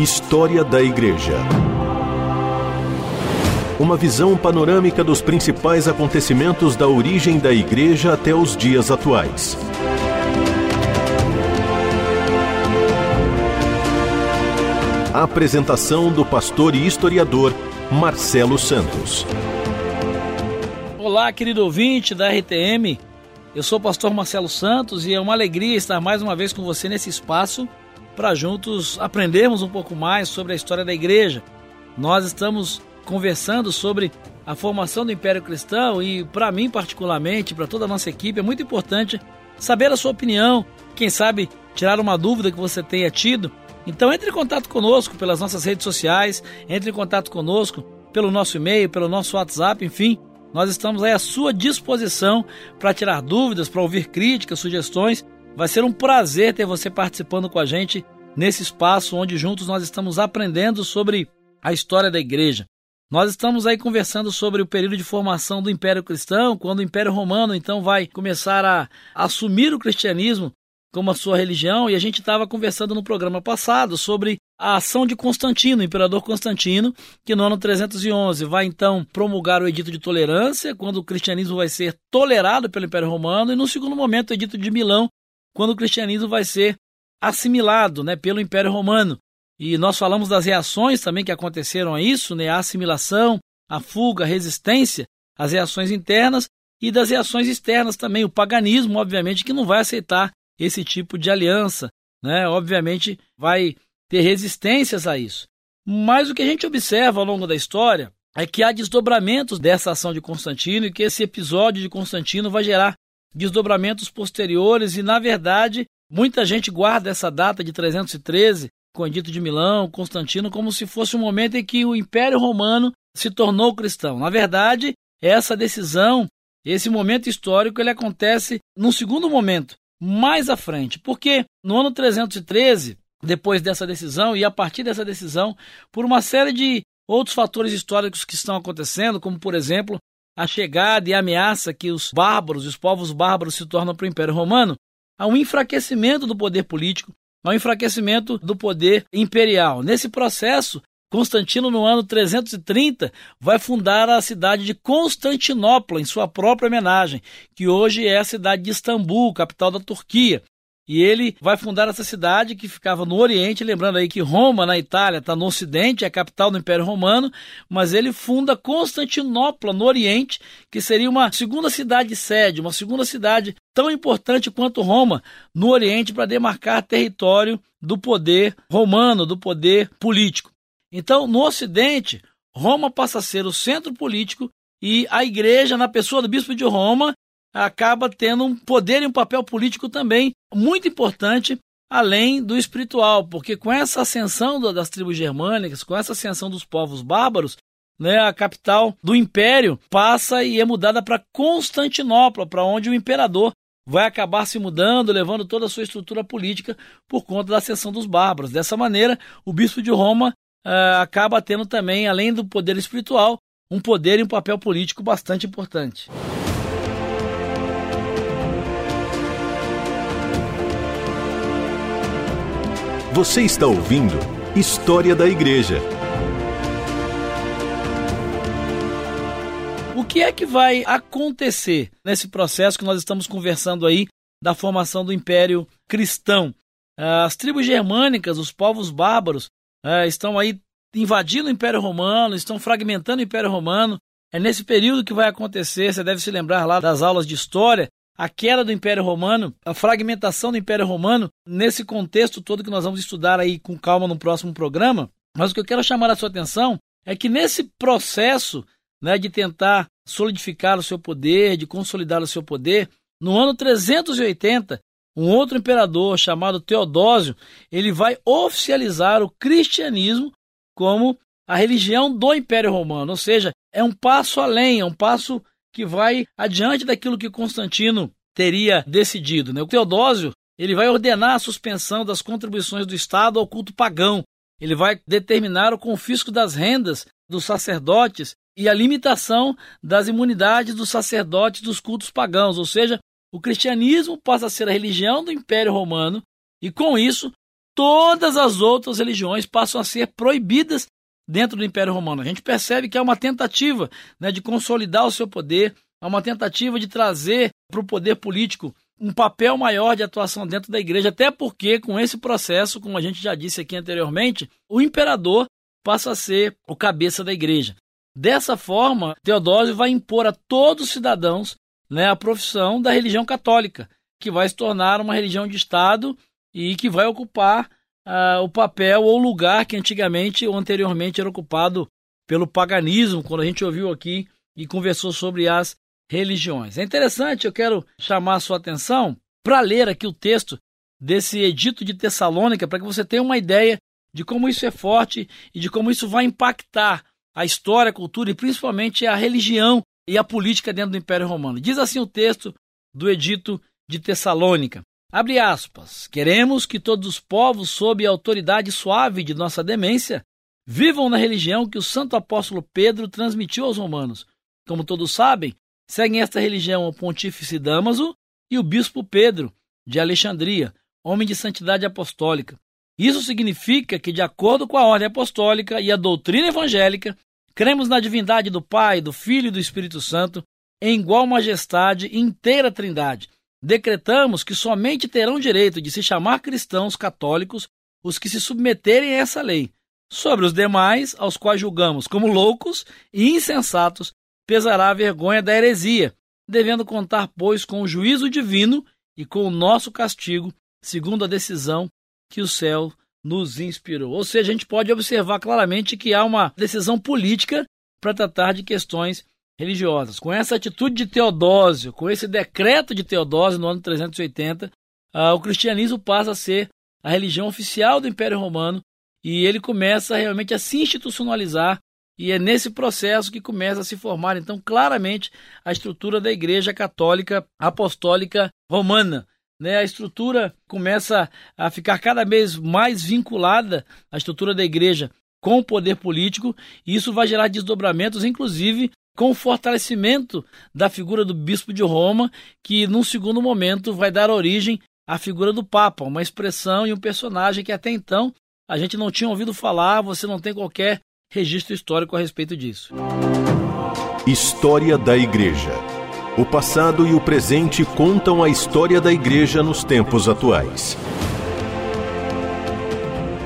História da Igreja. Uma visão panorâmica dos principais acontecimentos da origem da Igreja até os dias atuais. A apresentação do pastor e historiador Marcelo Santos. Olá, querido ouvinte da RTM. Eu sou o pastor Marcelo Santos e é uma alegria estar mais uma vez com você nesse espaço para juntos aprendermos um pouco mais sobre a história da igreja. Nós estamos conversando sobre a formação do Império Cristão e, para mim, particularmente, para toda a nossa equipe, é muito importante saber a sua opinião, quem sabe tirar uma dúvida que você tenha tido. Então, entre em contato conosco pelas nossas redes sociais, entre em contato conosco pelo nosso e-mail, pelo nosso WhatsApp, enfim. Nós estamos aí à sua disposição para tirar dúvidas, para ouvir críticas, sugestões. Vai ser um prazer ter você participando com a gente nesse espaço onde juntos nós estamos aprendendo sobre a história da igreja. Nós estamos aí conversando sobre o período de formação do Império Cristão, quando o Império Romano então vai começar a assumir o cristianismo como a sua religião, e a gente estava conversando no programa passado sobre a ação de Constantino, o imperador Constantino, que no ano 311 vai então promulgar o Edito de Tolerância, quando o cristianismo vai ser tolerado pelo Império Romano, e no segundo momento o Edito de Milão, quando o cristianismo vai ser assimilado né, pelo Império Romano. E nós falamos das reações também que aconteceram a isso, né, a assimilação, a fuga, a resistência, as reações internas e das reações externas também, o paganismo, obviamente, que não vai aceitar esse tipo de aliança, né? Obviamente vai ter resistências a isso. Mas o que a gente observa ao longo da história é que há desdobramentos dessa ação de Constantino e que esse episódio de Constantino vai gerar desdobramentos posteriores e, na verdade, muita gente guarda essa data de 313, com o Edito de Milão, Constantino, como se fosse o um momento em que o Império Romano se tornou cristão. Na verdade, essa decisão, esse momento histórico, ele acontece num segundo momento, mais à frente, porque no ano 313, depois dessa decisão e a partir dessa decisão, por uma série de outros fatores históricos que estão acontecendo, como por exemplo a chegada e a ameaça que os bárbaros, os povos bárbaros se tornam para o Império Romano, há um enfraquecimento do poder político, há um enfraquecimento do poder imperial. Nesse processo, Constantino, no ano 330, vai fundar a cidade de Constantinopla, em sua própria homenagem, que hoje é a cidade de Istambul, capital da Turquia. E ele vai fundar essa cidade que ficava no Oriente, lembrando aí que Roma, na Itália, está no Ocidente, é a capital do Império Romano, mas ele funda Constantinopla, no Oriente, que seria uma segunda cidade sede, uma segunda cidade tão importante quanto Roma, no Oriente, para demarcar território do poder romano, do poder político. Então, no Ocidente, Roma passa a ser o centro político e a igreja, na pessoa do bispo de Roma, acaba tendo um poder e um papel político também muito importante, além do espiritual, porque com essa ascensão das tribos germânicas, com essa ascensão dos povos bárbaros, né, a capital do império passa e é mudada para Constantinopla, para onde o imperador vai acabar se mudando, levando toda a sua estrutura política por conta da ascensão dos bárbaros. Dessa maneira, o bispo de Roma uh, acaba tendo também, além do poder espiritual, um poder e um papel político bastante importante. Você está ouvindo História da Igreja. O que é que vai acontecer nesse processo que nós estamos conversando aí da formação do Império Cristão? Ah, as tribos germânicas, os povos bárbaros, é, estão aí invadindo o Império Romano, estão fragmentando o Império Romano. É nesse período que vai acontecer, você deve se lembrar lá das aulas de história, a queda do Império Romano, a fragmentação do Império Romano, nesse contexto todo que nós vamos estudar aí com calma no próximo programa. Mas o que eu quero chamar a sua atenção é que nesse processo né, de tentar solidificar o seu poder, de consolidar o seu poder, no ano 380, um outro imperador chamado Teodósio, ele vai oficializar o cristianismo como a religião do Império Romano, ou seja, é um passo além, é um passo que vai adiante daquilo que Constantino teria decidido. Né? O Teodósio ele vai ordenar a suspensão das contribuições do Estado ao culto pagão. Ele vai determinar o confisco das rendas dos sacerdotes e a limitação das imunidades dos sacerdotes dos cultos pagãos, ou seja, o cristianismo passa a ser a religião do Império Romano e, com isso, todas as outras religiões passam a ser proibidas dentro do Império Romano. A gente percebe que é uma tentativa né, de consolidar o seu poder, é uma tentativa de trazer para o poder político um papel maior de atuação dentro da igreja, até porque com esse processo, como a gente já disse aqui anteriormente, o imperador passa a ser o cabeça da igreja. Dessa forma, Teodósio vai impor a todos os cidadãos né, a profissão da religião católica, que vai se tornar uma religião de Estado e que vai ocupar uh, o papel ou lugar que antigamente ou anteriormente era ocupado pelo paganismo, quando a gente ouviu aqui e conversou sobre as religiões. É interessante, eu quero chamar a sua atenção para ler aqui o texto desse Edito de Tessalônica, para que você tenha uma ideia de como isso é forte e de como isso vai impactar a história, a cultura e principalmente a religião e a política dentro do Império Romano. Diz assim o texto do Edito de Tessalônica. Abre aspas. Queremos que todos os povos, sob a autoridade suave de nossa demência, vivam na religião que o santo apóstolo Pedro transmitiu aos romanos. Como todos sabem, seguem esta religião o pontífice Damaso e o bispo Pedro, de Alexandria, homem de santidade apostólica. Isso significa que, de acordo com a ordem apostólica e a doutrina evangélica, cremos na divindade do Pai, do Filho e do Espírito Santo, em igual majestade e inteira trindade. Decretamos que somente terão direito de se chamar cristãos católicos os que se submeterem a essa lei. Sobre os demais, aos quais julgamos como loucos e insensatos, pesará a vergonha da heresia, devendo contar, pois, com o juízo divino e com o nosso castigo, segundo a decisão que o céu nos inspirou. Ou seja, a gente pode observar claramente que há uma decisão política para tratar de questões religiosas. Com essa atitude de Teodósio, com esse decreto de Teodósio no ano 380, uh, ah, o cristianismo passa a ser a religião oficial do Império Romano e ele começa realmente a se institucionalizar e é nesse processo que começa a se formar então claramente a estrutura da Igreja Católica Apostólica Romana, né, a estrutura começa a ficar cada vez mais vinculada à estrutura da igreja com o poder político, e isso vai gerar desdobramentos, inclusive com o fortalecimento da figura do bispo de Roma, que num segundo momento vai dar origem à figura do Papa, uma expressão e um personagem que até então a gente não tinha ouvido falar, você não tem qualquer registro histórico a respeito disso. História da Igreja o passado e o presente contam a história da igreja nos tempos atuais.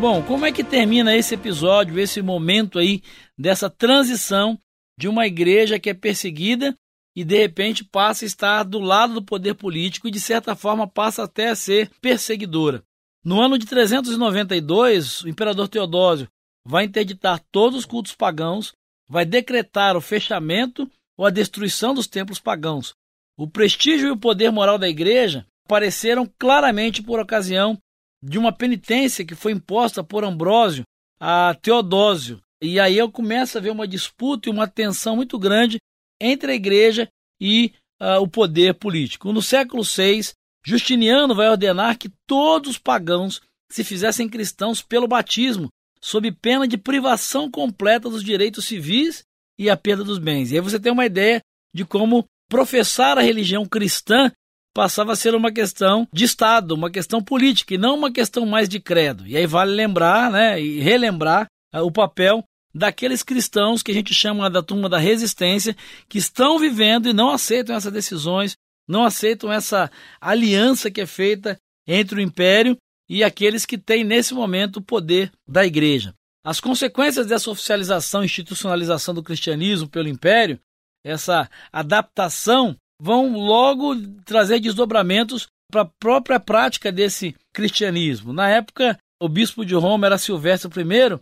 Bom, como é que termina esse episódio, esse momento aí dessa transição de uma igreja que é perseguida e de repente passa a estar do lado do poder político e de certa forma passa até a ser perseguidora. No ano de 392, o imperador Teodósio vai interditar todos os cultos pagãos, vai decretar o fechamento ou a destruição dos templos pagãos. O prestígio e o poder moral da igreja apareceram claramente por ocasião de uma penitência que foi imposta por Ambrósio a Teodósio. E aí eu começo a ver uma disputa e uma tensão muito grande entre a igreja e uh, o poder político. No século VI, Justiniano vai ordenar que todos os pagãos se fizessem cristãos pelo batismo, sob pena de privação completa dos direitos civis e a perda dos bens. E aí você tem uma ideia de como professar a religião cristã passava a ser uma questão de Estado, uma questão política e não uma questão mais de credo. E aí vale lembrar né, e relembrar uh, o papel daqueles cristãos que a gente chama da turma da resistência, que estão vivendo e não aceitam essas decisões, não aceitam essa aliança que é feita entre o império e aqueles que têm nesse momento o poder da igreja. As consequências dessa oficialização e institucionalização do cristianismo pelo império, essa adaptação, vão logo trazer desdobramentos para a própria prática desse cristianismo. Na época, o bispo de Roma era Silvestre I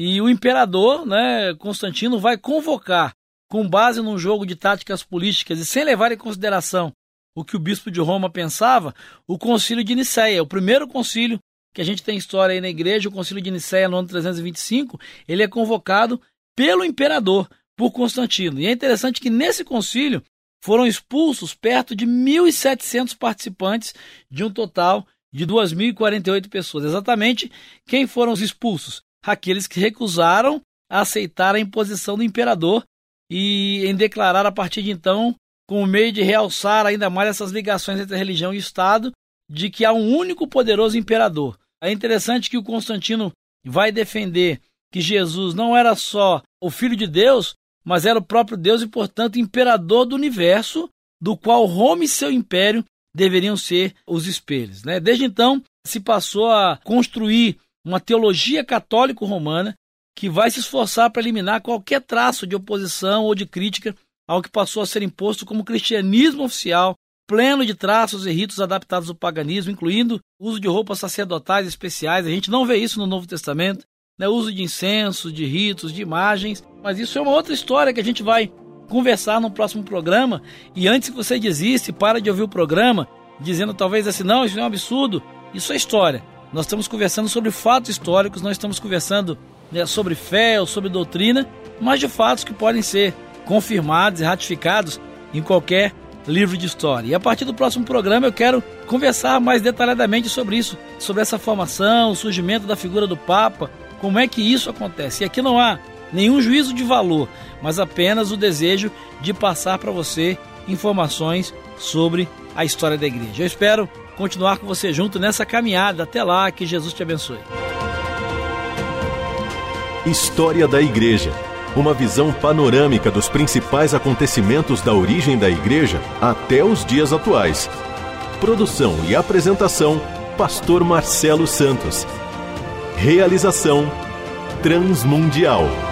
e o imperador, né, Constantino, vai convocar, com base num jogo de táticas políticas e sem levar em consideração o que o bispo de Roma pensava, o concílio de Nicéia, o primeiro concílio que a gente tem história aí na igreja, o Concílio de Nicéia no ano 325, ele é convocado pelo imperador, por Constantino. E é interessante que nesse concílio foram expulsos perto de 1.700 participantes de um total de 2.048 pessoas. Exatamente quem foram os expulsos? Aqueles que recusaram aceitar a imposição do imperador e em declarar a partir de então, com o meio de realçar ainda mais essas ligações entre religião e Estado, de que há um único poderoso imperador É interessante que o Constantino vai defender que Jesus não era só o Filho de Deus, mas era o próprio Deus e, portanto, imperador do universo, do qual Roma e seu império deveriam ser os espelhos. Né? Desde então, se passou a construir uma teologia católico-romana que vai se esforçar para eliminar qualquer traço de oposição ou de crítica ao que passou a ser imposto como cristianismo oficial, pleno de traços e ritos adaptados ao paganismo, incluindo uso de roupas sacerdotais especiais. A gente não vê isso no Novo Testamento, né? uso de incenso, de ritos, de imagens, mas isso é uma outra história que a gente vai conversar no próximo programa. E antes que você desiste, para de ouvir o programa, dizendo talvez assim, não, isso é um absurdo. Isso é história. Nós estamos conversando sobre fatos históricos, nós estamos conversando né, sobre fé ou sobre doutrina, mas de fatos que podem ser confirmados e ratificados em qualquer livro de história. E a partir do próximo programa eu quero conversar mais detalhadamente sobre isso, sobre essa formação, o surgimento da figura do Papa, como é que isso acontece. E aqui não há nenhum juízo de valor, mas apenas o desejo de passar para você informações sobre a história da igreja. Eu espero continuar com você junto nessa caminhada. Até lá, que Jesus te abençoe. História da Igreja. Uma visão panorâmica dos principais acontecimentos da origem da Igreja até os dias atuais. Produção e apresentação: Pastor Marcelo Santos. Realização: Transmundial.